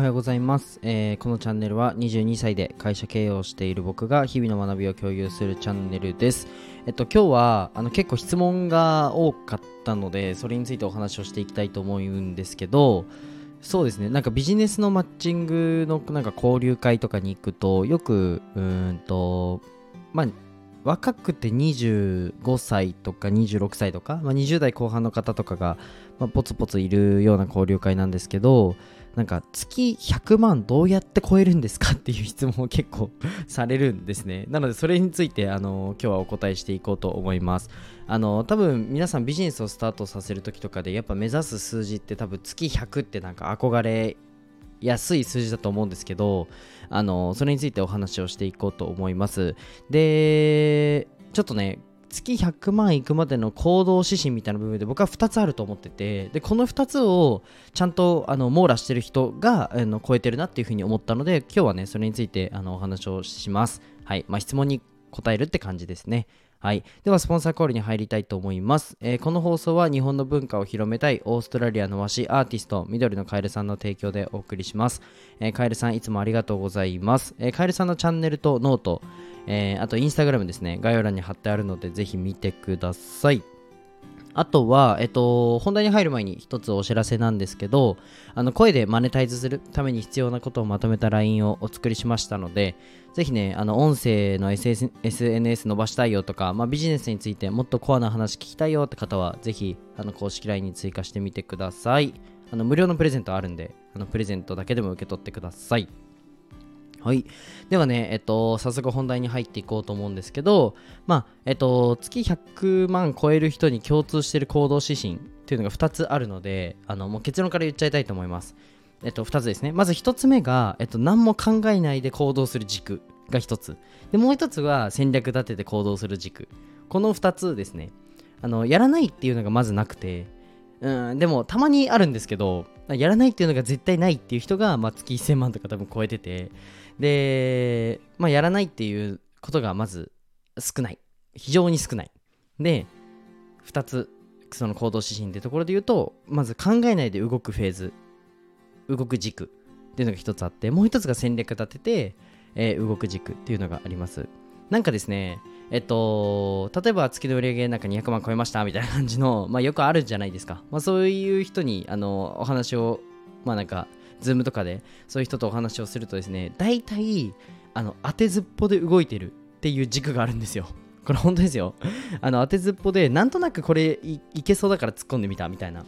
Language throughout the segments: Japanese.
はようございます、えーこのチャンネルは22歳で会社経営をしている僕が日々の学びを共有するチャンネルです。えっと今日はあの結構質問が多かったのでそれについてお話をしていきたいと思うんですけどそうですねなんかビジネスのマッチングのなんか交流会とかに行くとよくうんとまあ若くて25歳とか26歳とか、まあ、20代後半の方とかが、まあ、ポツポツいるような交流会なんですけどなんか月100万どうやって超えるんですかっていう質問を結構 されるんですね。なのでそれについてあの今日はお答えしていこうと思います。あの多分皆さんビジネスをスタートさせる時とかでやっぱ目指す数字って多分月100ってなんか憧れ安い数字だと思うんですけどあのそれについてお話をしていこうと思います。でちょっとね月100万いくまでの行動指針みたいな部分で僕は2つあると思っててでこの2つをちゃんとあの網羅してる人があの超えてるなっていうふうに思ったので今日はねそれについてあのお話をします。はい。まあ質問に答えるって感じですね。はい。では、スポンサーコールに入りたいと思います。えーこの放送は日本の文化を広めたいオーストラリアの和紙アーティスト、緑のカエルさんの提供でお送りします。えーカエルさん、いつもありがとうございます。えーカエルさんのチャンネルとノート、えーあとインスタグラムですね、概要欄に貼ってあるので、ぜひ見てください。あとは、えっと、本題に入る前に一つお知らせなんですけど、あの声でマネタイズするために必要なことをまとめた LINE をお作りしましたので、ぜひね、あの音声の SS SNS 伸ばしたいよとか、まあ、ビジネスについてもっとコアな話聞きたいよって方は、ぜひあの公式 LINE に追加してみてください。あの無料のプレゼントあるんで、あのプレゼントだけでも受け取ってください。はい。ではね、えっと、早速本題に入っていこうと思うんですけど、まあ、えっと、月100万超える人に共通している行動指針っていうのが2つあるので、あの、もう結論から言っちゃいたいと思います。えっと、2つですね。まず1つ目が、えっと、何も考えないで行動する軸が1つ。で、もう1つは戦略立てて行動する軸。この2つですね。あの、やらないっていうのがまずなくて、うん、でもたまにあるんですけど、やらないっていうのが絶対ないっていう人が、まあ、月1000万とか多分超えてて、で、まあ、やらないっていうことがまず少ない。非常に少ない。で、2つ、その行動指針ってところで言うと、まず考えないで動くフェーズ、動く軸っていうのが1つあって、もう1つが戦略立てて、えー動く軸っていうのがあります。なんかですね、えっと、例えば月の売り上げなんか200万超えましたみたいな感じの、まあ、よくあるじゃないですか。まあ、そういう人にあのお話を、まあなんか、ズームとかでそういう人とお話をするとですね、大体あの当てずっぽで動いてるっていう軸があるんですよ。これ本当ですよ。あの当てずっぽで、なんとなくこれいけそうだから突っ込んでみたみたいな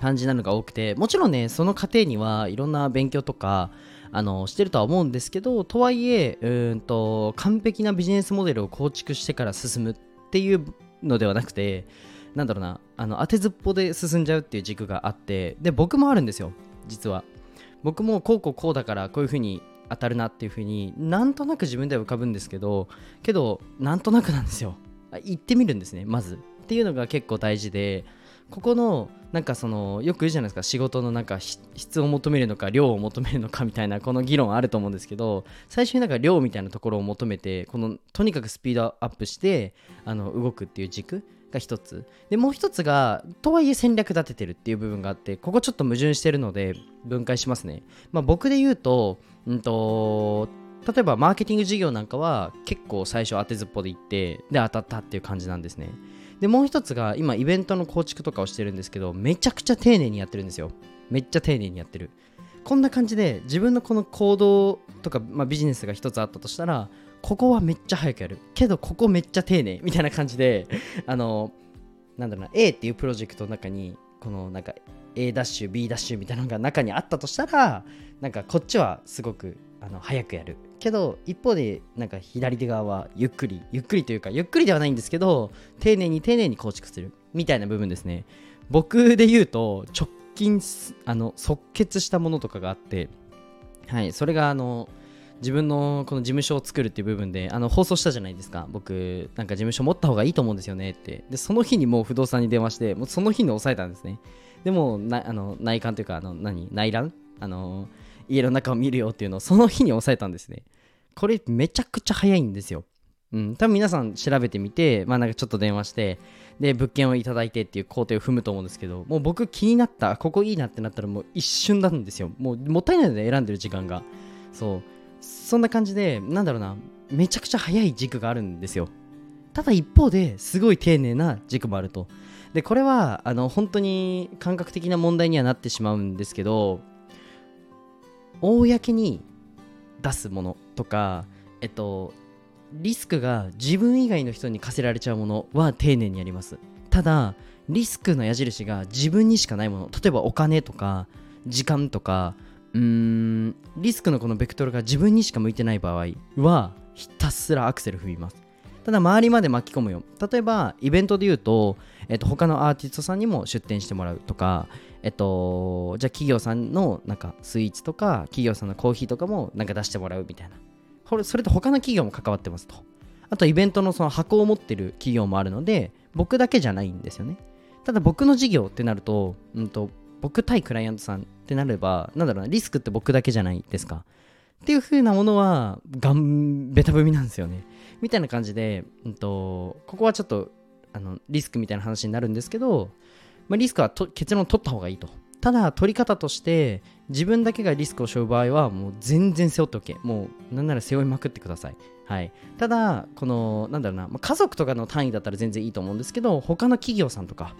感じなのが多くて、もちろんね、その過程にはいろんな勉強とか、あのしてるとは思うんですけどとはいえうんと完璧なビジネスモデルを構築してから進むっていうのではなくてなんだろうなあの当てずっぽで進んじゃうっていう軸があってで僕もあるんですよ実は僕もこうこうこうだからこういう風に当たるなっていう風になんとなく自分では浮かぶんですけどけどなんとなくなんですよ。あ言ってみるんですねまず。っていうのが結構大事でここのなんかそのよく言うじゃないですか仕事のなんか質を求めるのか量を求めるのかみたいなこの議論あると思うんですけど最初になんか量みたいなところを求めてこのとにかくスピードアップしてあの動くっていう軸が一つ。でもう一つがとはいえ戦略立ててるっていう部分があってここちょっと矛盾してるので分解しますね、まあ、僕で言うと,、うんと例えばマーケティング事業なんかは結構最初当てずっぽで行ってで当たったっていう感じなんですね。でもう一つが今イベントの構築とかをしてるんですけどめちゃくちゃ丁寧にやってるんですよ。めっちゃ丁寧にやってる。こんな感じで自分のこの行動とか、まあ、ビジネスが一つあったとしたらここはめっちゃ早くやる。けどここめっちゃ丁寧。みたいな感じであのなんだろうな A っていうプロジェクトの中にこのなんか A ダッシュ B ダッシュみたいなのが中にあったとしたらなんかこっちはすごくあの早くやる。けど一方でなんか左手側はゆっくりゆっくりというかゆっくりではないんですけど丁寧に丁寧に構築する。みたいな部分ですね。僕で言うと直近あの即決したものとかがあってはいそれがあの自分のこの事務所を作るっていう部分であの放送したじゃないですか。僕なんか事務所持った方がいいと思うんですよねって。でその日にもう不動産に電話してもうその日に抑えたんですね。でもなあの内観というかあの何？内覧？あの家の中を見るよっていうのをその日に抑えたんですね。これめちゃくちゃ早いんですよ。うん。多分皆さん調べてみてまあなんかちょっと電話してで物件をいただいてっていう工程を踏むと思うんですけどもう僕気になったここいいなってなったらもう一瞬なんですよ。もうもったいないので選んでる時間が。そう。そんな感じでなんだろうなめちゃくちゃ早い軸があるんですよ。ただ一方ですごい丁寧な軸もあると。でこれはあの本当に感覚的な問題にはなってしまうんですけど公に出すものとかえっとリスクが自分以外の人に課せられちゃうものは丁寧にやります。ただリスクの矢印が自分にしかないもの。例えばお金とか時間とかうーんリスクのこのベクトルが自分にしか向いてない場合はひたすらアクセル踏みます。ただ周りまで巻き込むよ。例えばイベントで言うと、えっと、他のアーティストさんにも出店してもらうとかえっとじゃあ企業さんのなんかスイーツとか企業さんのコーヒーとかもなんか出してもらうみたいな。これそれと他の企業も関わってますと。あとイベントのその箱を持ってる企業もあるので僕だけじゃないんですよね。ただ僕の事業ってなると,、うんと僕対クライアントさんってなればなんだろうなリスクって僕だけじゃないですかっていう風なものはガンベタ踏みなんですよねみたいな感じで、うんと、ここはちょっとあのリスクみたいな話になるんですけど、まあ、リスクはと結論取った方がいいと。ただ、取り方として、自分だけがリスクを背負う場合は、もう全然背負っておけ。もう、なんなら背負いまくってください。はい。ただ、この、なんだろうな、まあ、家族とかの単位だったら全然いいと思うんですけど、他の企業さんとか、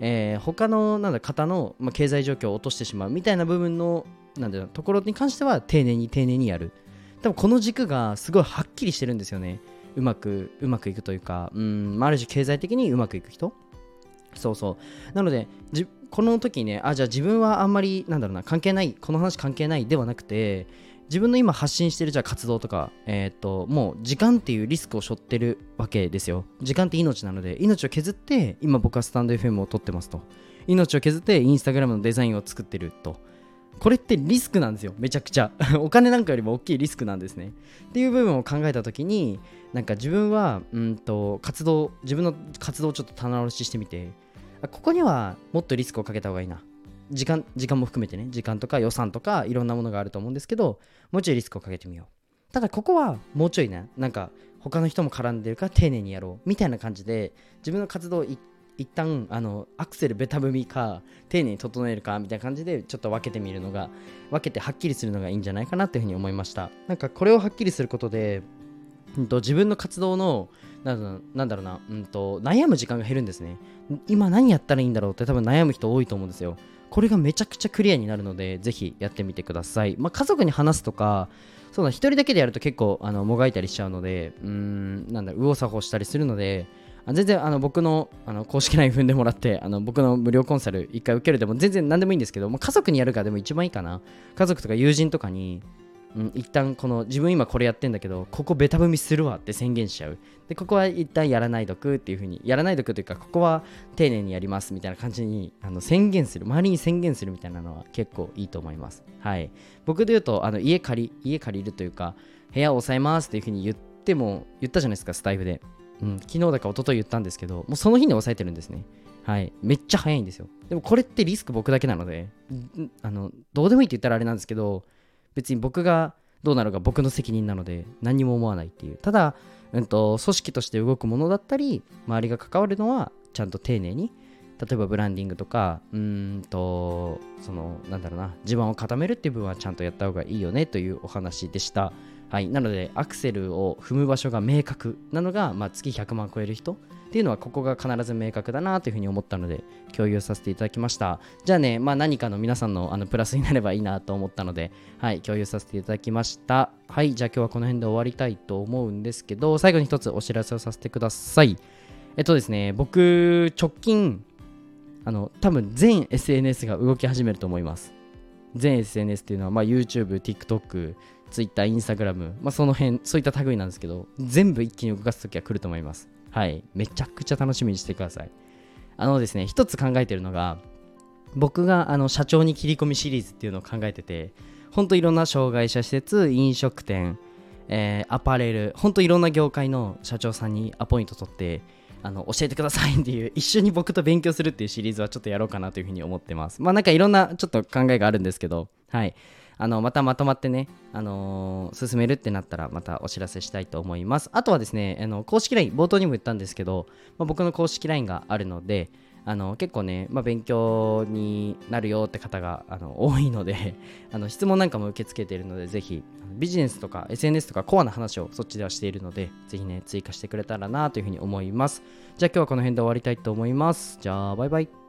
えー、他のなんだ方の、まあ、経済状況を落としてしまうみたいな部分のなんだろうところに関しては丁寧に丁寧にやる。多分この軸がすごいはっきりしてるんですよね。うまくうまくいくというか。うん、まある種経済的にうまくいく人。そうそう。なのでこの時にねあじゃあ自分はあんまりなんだろうな関係ないこの話関係ないではなくて自分の今発信してるじゃあ活動とか、えー、っともう時間っていうリスクを背負ってるわけですよ。時間って命なので命を削って今僕はスタンド FM を撮ってますと。命を削ってインスタグラムのデザインを作ってると。これってリスクなんですよ。めちゃくちゃ。お金なんかよりも大きいリスクなんですね。っていう部分を考えた時になんか自分はうんと活動自分の活動をちょっと棚卸ししてみてここにはもっとリスクをかけた方がいいな。時間時間も含めてね時間とか予算とかいろんなものがあると思うんですけどもうちょいリスクをかけてみよう。ただここはもうちょいねなんか他の人も絡んでるから丁寧にやろう。みたいな感じで自分の活動一一旦あのアクセルベタ踏みか丁寧に整えるかみたいな感じでちょっと分けてみるのが分けてはっきりするのがいいんじゃないかなっていうふうに思いました。なんかこれをはっきりすることで、うんと、自分の活動のなんだろうな、うんと、悩む時間が減るんですね。今何やったらいいんだろうって多分悩む人多いと思うんですよ。これがめちゃくちゃクリアになるのでぜひやってみてください、まあ、家族に話すとかそうだ1人だけでやると結構あのもがいたりしちゃうのでうーんなんだろう右往左往したりするので全然あの僕のあの公式 LINE 踏んでもらってあの僕の無料コンサル1回受けるでも全然何でもいいんですけど、まあ、家族にやるかでも一番いいかな。家族とか友人とかに、うん、一旦この自分今これやってんだけどここベタ踏みするわって宣言しちゃうでここは一旦やらないどくっていう風にやらないどくというかここは丁寧にやりますみたいな感じにあの宣言する周りに宣言するみたいなのは結構いいと思いますはい僕で言うとあの家借り家借りるというか部屋を抑えますっていう風に言っても言ったじゃないですかスタイフでうん、昨日だか一昨日言ったんですけど、もうその日に抑えてるんですね。はい。めっちゃ早いんですよ。でもこれってリスク僕だけなので、あの、どうでもいいって言ったらあれなんですけど、別に僕がどうなるか僕の責任なので、何も思わないっていう。ただ、うんと、組織として動くものだったり、周りが関わるのは、ちゃんと丁寧に、例えばブランディングとか、うんと、その、なんだろうな、地盤を固めるっていう部分はちゃんとやった方がいいよねというお話でした。はい、なのでアクセルを踏む場所が明確なのが、まあ、月100万超える人っていうのはここが必ず明確だなというふうに思ったので共有させていただきました。じゃあね、まあ、何かの皆さんのあのプラスになればいいなと思ったので、はい、共有させていただきました。はい。じゃあ今日はこの辺で終わりたいと思うんですけど最後に一つお知らせをさせてください。えっとですね僕直近あの多分全 SNS が動き始めると思います。全 SNS っていうのは、まあ、YouTube、TikTok、Twitter、Instagram、まあ、その辺、そういった類なんですけど、全部一気に動かすときは来ると思います。はい。めちゃくちゃ楽しみにしてください。あのですね、一つ考えてるのが、僕があの社長に切り込みシリーズっていうのを考えてて、ほんといろんな障害者施設、飲食店、えー、アパレル、ほんといろんな業界の社長さんにアポイント取って、あの教えてくださいっていう一緒に僕と勉強するっていうシリーズはちょっとやろうかなというふうに思ってますまあなんかいろんなちょっと考えがあるんですけどはいあのまたまとまってね、あのー進めるってなったらまたお知らせしたいと思います。あとはですねあの公式 LINE 冒頭にも言ったんですけど、まあ僕の公式 LINE があるのであの結構ね、まあ、勉強になるよって方があの多いので あの質問なんかも受け付けているのでぜひビジネスとか SNS とかコアな話をそっちではしているのでぜひね追加してくれたらなというふうに思います。じゃあ今日はこの辺で終わりたいと思います。じゃあバイバイ。